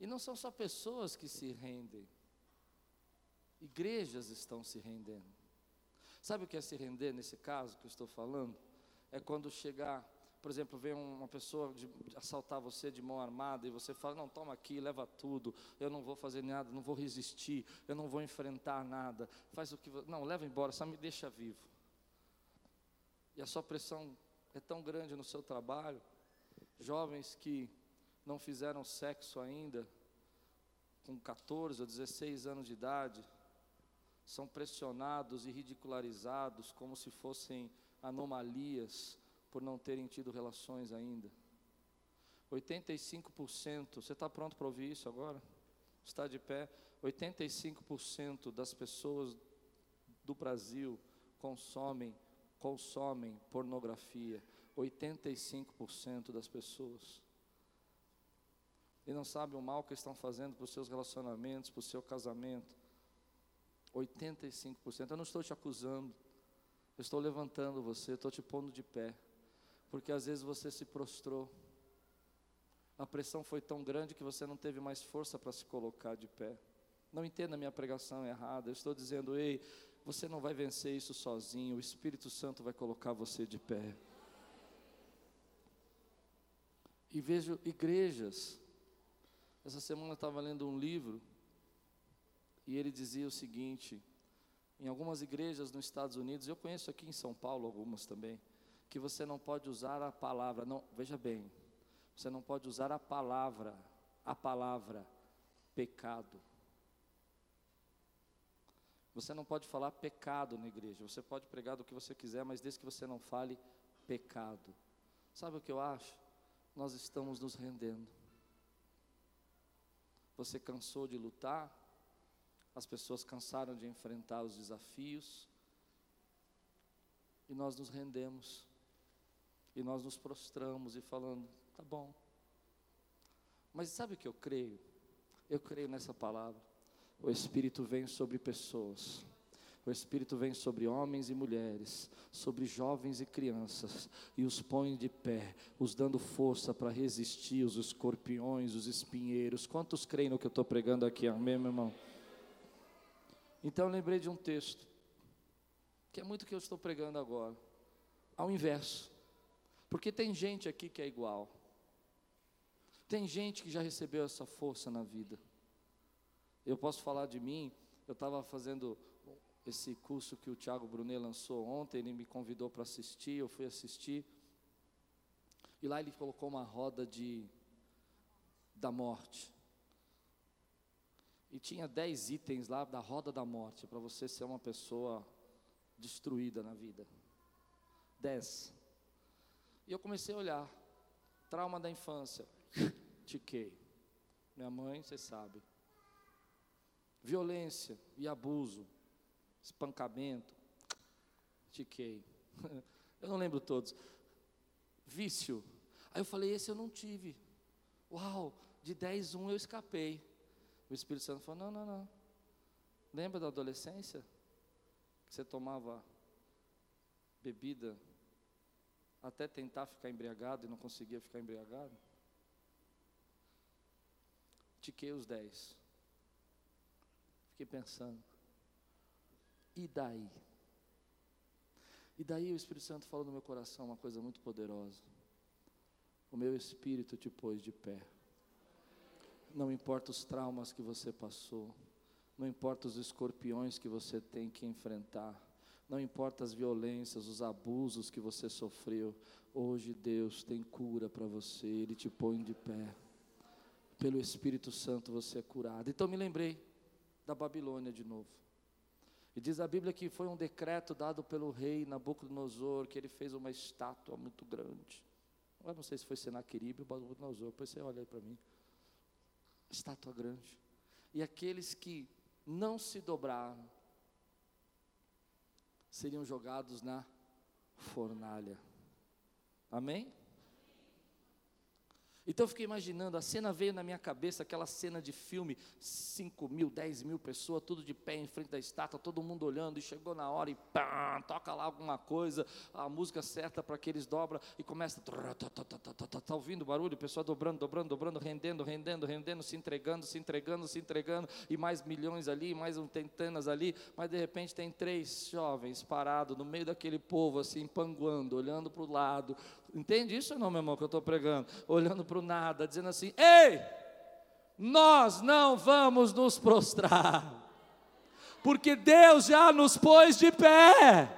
E não são só pessoas que se rendem, igrejas estão se rendendo. Sabe o que é se render nesse caso que eu estou falando? É quando chegar por exemplo, vem uma pessoa de, assaltar você de mão armada e você fala: Não, toma aqui, leva tudo, eu não vou fazer nada, não vou resistir, eu não vou enfrentar nada. Faz o que. Não, leva embora, só me deixa vivo. E a sua pressão é tão grande no seu trabalho. Jovens que não fizeram sexo ainda, com 14 ou 16 anos de idade, são pressionados e ridicularizados como se fossem anomalias por não terem tido relações ainda. 85%, você está pronto para ouvir isso agora? Está de pé? 85% das pessoas do Brasil consomem, consomem pornografia. 85% das pessoas. E não sabem o mal que estão fazendo para os seus relacionamentos, para o seu casamento. 85%. Eu não estou te acusando. Eu estou levantando você, estou te pondo de pé porque às vezes você se prostrou. A pressão foi tão grande que você não teve mais força para se colocar de pé. Não entenda a minha pregação errada. Eu estou dizendo, ei, você não vai vencer isso sozinho. O Espírito Santo vai colocar você de pé. E vejo igrejas. Essa semana eu estava lendo um livro e ele dizia o seguinte: em algumas igrejas nos Estados Unidos, eu conheço aqui em São Paulo algumas também, que você não pode usar a palavra, não, veja bem, você não pode usar a palavra, a palavra pecado. Você não pode falar pecado na igreja. Você pode pregar do que você quiser, mas desde que você não fale pecado. Sabe o que eu acho? Nós estamos nos rendendo. Você cansou de lutar? As pessoas cansaram de enfrentar os desafios. E nós nos rendemos. E nós nos prostramos e falando: tá bom. Mas sabe o que eu creio? Eu creio nessa palavra o Espírito vem sobre pessoas. O Espírito vem sobre homens e mulheres, sobre jovens e crianças, e os põe de pé, os dando força para resistir os escorpiões, os espinheiros. Quantos creem no que eu estou pregando aqui? Amém, meu irmão? Então eu lembrei de um texto, que é muito o que eu estou pregando agora, ao inverso, porque tem gente aqui que é igual, tem gente que já recebeu essa força na vida. Eu posso falar de mim, eu estava fazendo esse curso que o Tiago Brunet lançou ontem, ele me convidou para assistir, eu fui assistir. E lá ele colocou uma roda de da morte. E tinha dez itens lá da roda da morte, para você ser uma pessoa destruída na vida. Dez. E eu comecei a olhar. Trauma da infância. Tiquei. Minha mãe, você sabe violência e abuso, espancamento, tiquei. Eu não lembro todos. Vício. Aí eu falei, esse eu não tive. Uau, de 10, 1 eu escapei. O Espírito Santo falou: não, não, não. Lembra da adolescência? Que você tomava bebida até tentar ficar embriagado e não conseguia ficar embriagado? Tiquei os 10. Fiquei pensando. E daí? E daí o Espírito Santo falou no meu coração uma coisa muito poderosa. O meu espírito te pôs de pé. Não importa os traumas que você passou, não importa os escorpiões que você tem que enfrentar, não importa as violências, os abusos que você sofreu, hoje Deus tem cura para você, Ele te põe de pé. Pelo Espírito Santo você é curado. Então me lembrei da Babilônia de novo. E diz a Bíblia que foi um decreto dado pelo rei Nabucodonosor, que ele fez uma estátua muito grande. Eu não sei se foi Senaqueribe ou Nabucodonosor, depois você olha aí para mim. Estátua grande. E aqueles que não se dobraram seriam jogados na fornalha. Amém? Então eu fiquei imaginando, a cena veio na minha cabeça, aquela cena de filme, 5 mil, 10 mil pessoas, tudo de pé em frente da estátua, todo mundo olhando, e chegou na hora e pá, toca lá alguma coisa, a música certa para que eles dobram, e começa, tá ouvindo o barulho, o pessoal dobrando, dobrando, dobrando, rendendo, rendendo, rendendo, se entregando, se entregando, se entregando, e mais milhões ali, mais um centenas ali, mas de repente tem três jovens parados no meio daquele povo, assim, panguando, olhando para o lado, Entende isso ou não, meu irmão, que eu estou pregando? Olhando para o nada, dizendo assim: Ei, nós não vamos nos prostrar, porque Deus já nos pôs de pé.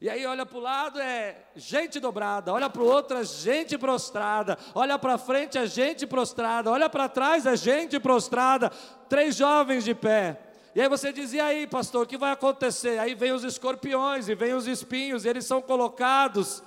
E aí olha para o lado é gente dobrada, olha para o outro é gente prostrada, olha para frente é gente prostrada, olha para trás é gente prostrada, três jovens de pé. E aí você diz: e aí, pastor, o que vai acontecer? Aí vem os escorpiões e vem os espinhos, eles são colocados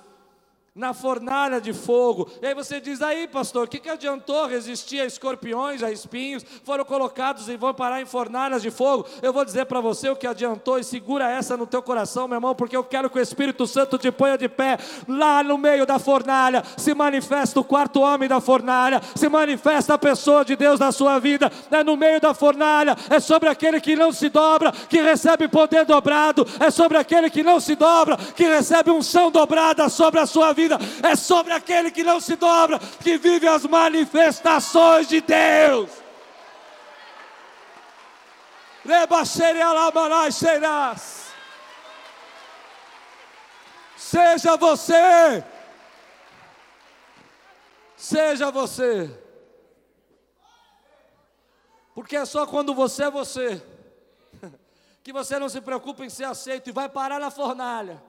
na fornalha de fogo. E aí você diz: aí, pastor, o que, que adiantou resistir a escorpiões, a espinhos? Foram colocados e vão parar em fornalhas de fogo. Eu vou dizer para você o que adiantou, e segura essa no teu coração, meu irmão, porque eu quero que o Espírito Santo te ponha de pé. Lá no meio da fornalha se manifesta o quarto homem da fornalha, se manifesta a pessoa de Deus na sua vida. É no meio da fornalha, é sobre aquele que não se dobra, que recebe poder dobrado, é sobre aquele que não se dobra, que recebe unção dobrada sobre a sua vida vida, é sobre aquele que não se dobra, que vive as manifestações de Deus. Seja você, seja você. Porque é só quando você é você, que você não se preocupa em ser aceito e vai parar na fornalha.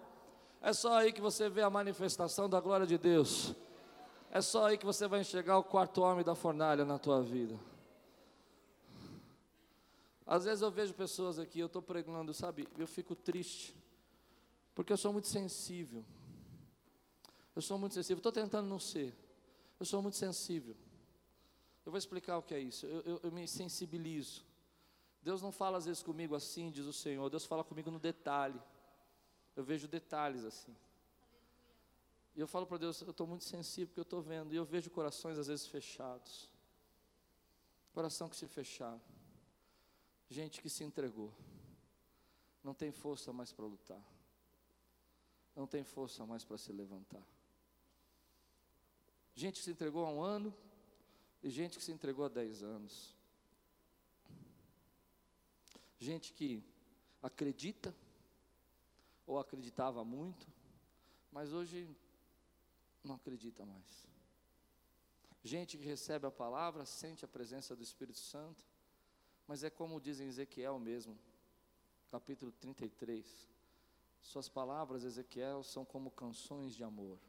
É só aí que você vê a manifestação da glória de Deus. É só aí que você vai enxergar o quarto homem da fornalha na tua vida. Às vezes eu vejo pessoas aqui, eu estou pregando, sabe, eu fico triste, porque eu sou muito sensível. Eu sou muito sensível, estou tentando não ser. Eu sou muito sensível. Eu vou explicar o que é isso. Eu, eu, eu, me sensibilizo. Deus não fala às vezes comigo assim, diz o Senhor. Deus fala comigo no detalhe. Eu vejo detalhes assim. E eu falo para Deus, eu estou muito sensível porque eu estou vendo. E eu vejo corações às vezes fechados. Coração que se fecharam. Gente que se entregou. Não tem força mais para lutar. Não tem força mais para se levantar. Gente que se entregou há um ano e gente que se entregou há dez anos. Gente que acredita ou acreditava muito, mas hoje não acredita mais. Gente que recebe a palavra, sente a presença do Espírito Santo, mas é como diz em Ezequiel mesmo, capítulo 33. Suas palavras, Ezequiel, são como canções de amor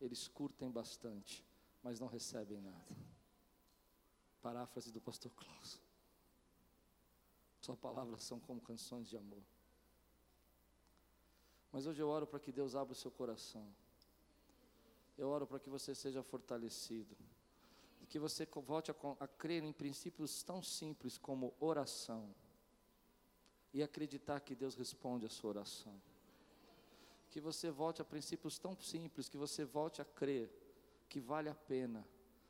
eles curtem bastante, mas não recebem nada. Paráfrase do pastor Klaus. Suas palavras são como canções de amor. Mas hoje eu oro para que Deus abra o seu coração. Eu oro para que você seja fortalecido. Que você volte a, a crer em princípios tão simples como oração. E acreditar que Deus responde a sua oração que você volte a princípios tão simples, que você volte a crer que vale a pena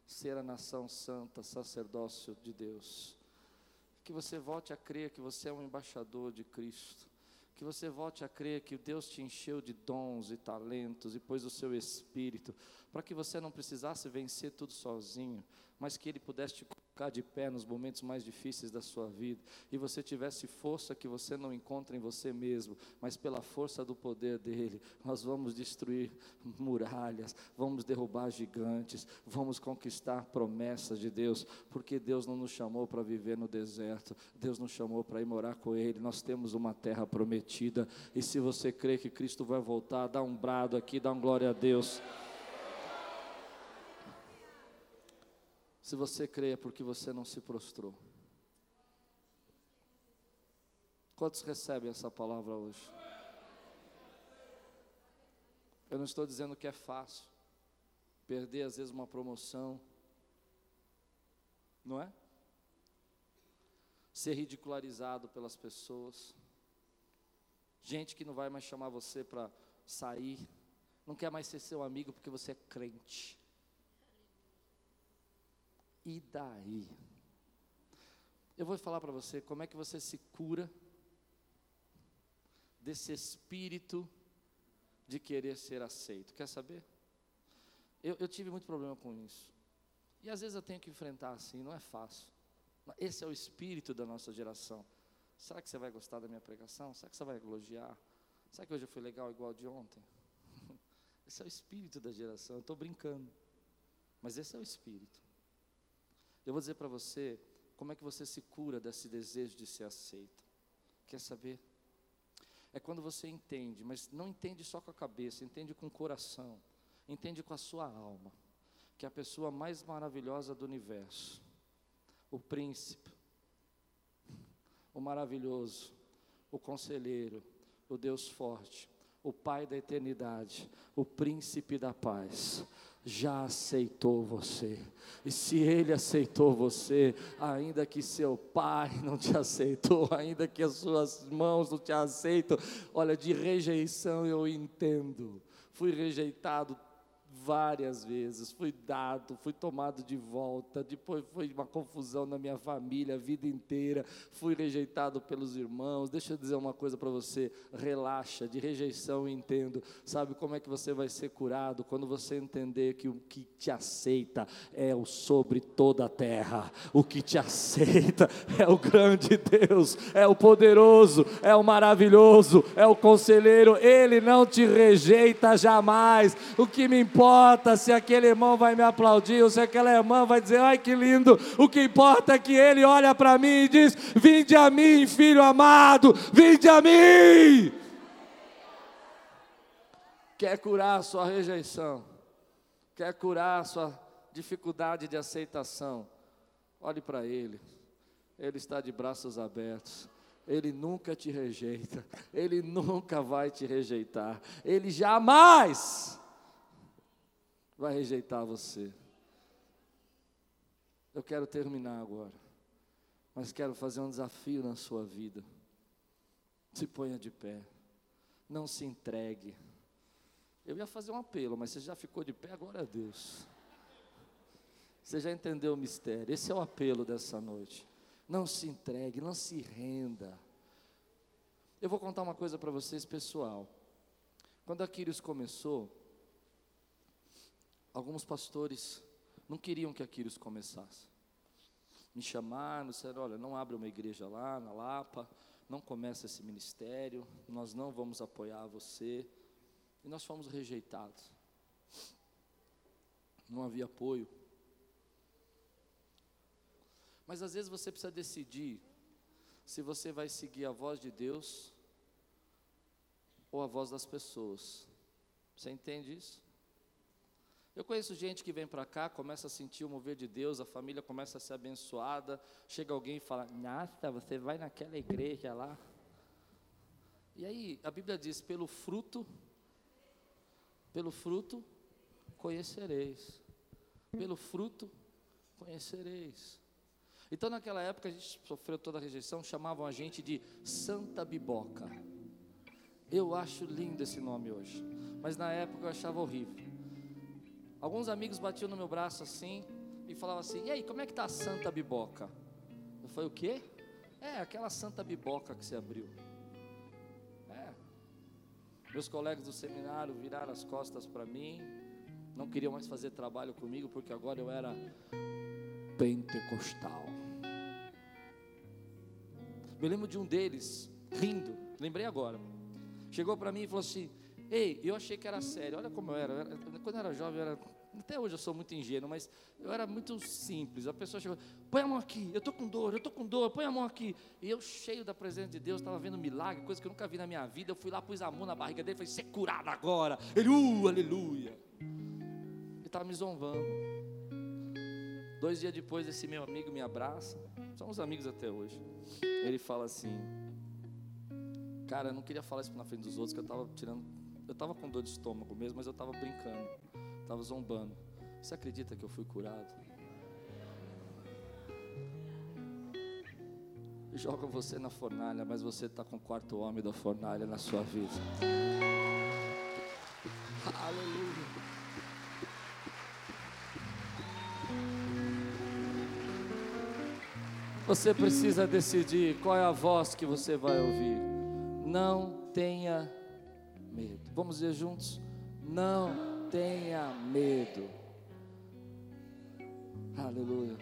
ser a nação santa, sacerdócio de Deus. Que você volte a crer que você é um embaixador de Cristo. Que você volte a crer que Deus te encheu de dons e talentos e pôs o seu espírito, para que você não precisasse vencer tudo sozinho, mas que Ele pudesse te colocar de pé nos momentos mais difíceis da sua vida e você tivesse força que você não encontra em você mesmo, mas pela força do poder dele, nós vamos destruir muralhas, vamos derrubar gigantes, vamos conquistar promessas de Deus, porque Deus não nos chamou para viver no deserto, Deus nos chamou para ir morar com Ele. Nós temos uma terra prometida, e se você crê que Cristo vai voltar, dá um brado aqui, dá um glória a Deus. Se você crê é porque você não se prostrou. Quantos recebem essa palavra hoje? Eu não estou dizendo que é fácil perder às vezes uma promoção, não é? Ser ridicularizado pelas pessoas, gente que não vai mais chamar você para sair, não quer mais ser seu amigo porque você é crente. E daí? Eu vou falar para você como é que você se cura desse espírito de querer ser aceito. Quer saber? Eu, eu, tive muito problema com isso. E às vezes eu tenho que enfrentar assim, não é fácil. Esse é o espírito da nossa geração. Será que você vai gostar da minha pregação? Será que você vai elogiar? Será que hoje eu fui legal igual de ontem? Esse é o espírito da geração. Eu estou brincando. Mas esse é o espírito. Eu vou dizer para você como é que você se cura desse desejo de ser aceito. Quer saber? É quando você entende, mas não entende só com a cabeça, entende com o coração, entende com a sua alma, que é a pessoa mais maravilhosa do universo, o príncipe, o maravilhoso, o conselheiro, o Deus forte, o Pai da eternidade, o príncipe da paz, já aceitou você. E se ele aceitou você, ainda que seu pai não te aceitou, ainda que as suas mãos não te aceitam, olha, de rejeição eu entendo. Fui rejeitado várias vezes, fui dado, fui tomado de volta, depois foi uma confusão na minha família a vida inteira, fui rejeitado pelos irmãos. Deixa eu dizer uma coisa para você, relaxa, de rejeição entendo. Sabe como é que você vai ser curado quando você entender que o que te aceita é o sobre toda a terra. O que te aceita é o grande Deus, é o poderoso, é o maravilhoso, é o conselheiro, ele não te rejeita jamais. O que me impede importa se aquele irmão vai me aplaudir ou se aquela irmã vai dizer, ai que lindo. O que importa é que ele olha para mim e diz: Vinde a mim, filho amado, vinde a mim. Quer curar a sua rejeição, quer curar a sua dificuldade de aceitação. Olhe para Ele, Ele está de braços abertos. Ele nunca te rejeita, Ele nunca vai te rejeitar, Ele jamais vai rejeitar você. Eu quero terminar agora, mas quero fazer um desafio na sua vida. Se ponha de pé, não se entregue. Eu ia fazer um apelo, mas você já ficou de pé, agora é Deus. Você já entendeu o mistério? Esse é o apelo dessa noite. Não se entregue, não se renda. Eu vou contar uma coisa para vocês, pessoal. Quando a Quírios começou, alguns pastores não queriam que a Quírios começasse. Me chamaram, disseram: olha, não abre uma igreja lá na Lapa, não começa esse ministério, nós não vamos apoiar você. E nós fomos rejeitados. Não havia apoio. Mas às vezes você precisa decidir se você vai seguir a voz de Deus ou a voz das pessoas. Você entende isso? Eu conheço gente que vem para cá, começa a sentir o mover de Deus, a família começa a ser abençoada, chega alguém e fala: Nossa, você vai naquela igreja lá. E aí, a Bíblia diz: pelo fruto, pelo fruto conhecereis. Pelo fruto conhecereis. Então, naquela época, a gente sofreu toda a rejeição, chamavam a gente de Santa Biboca. Eu acho lindo esse nome hoje, mas na época eu achava horrível. Alguns amigos batiam no meu braço assim e falavam assim: E aí, como é que está a Santa Biboca? Eu falei: O quê? É, aquela Santa Biboca que você abriu. É. Meus colegas do seminário viraram as costas para mim, não queriam mais fazer trabalho comigo porque agora eu era pentecostal. Me lembro de um deles rindo, lembrei agora. Chegou para mim e falou assim: Ei, eu achei que era sério. Olha como eu era. Quando eu era jovem, eu era, até hoje eu sou muito ingênuo, mas eu era muito simples. A pessoa chegou, põe a mão aqui, eu estou com dor, eu estou com dor, põe a mão aqui. E eu, cheio da presença de Deus, estava vendo milagre, coisa que eu nunca vi na minha vida. Eu fui lá, pus a mão na barriga dele falei, ser curado agora. Ele, uh, aleluia. Ele estava me zombando. Dois dias depois, esse meu amigo me abraça. Somos amigos até hoje. Ele fala assim: Cara, eu não queria falar isso na frente dos outros, que eu estava tirando. Eu estava com dor de estômago mesmo, mas eu estava brincando. Estava zombando. Você acredita que eu fui curado? Joga você na fornalha, mas você está com o quarto homem da fornalha na sua vida. Aleluia. Você precisa decidir qual é a voz que você vai ouvir. Não tenha medo. Vamos dizer juntos? Não tenha medo. Aleluia.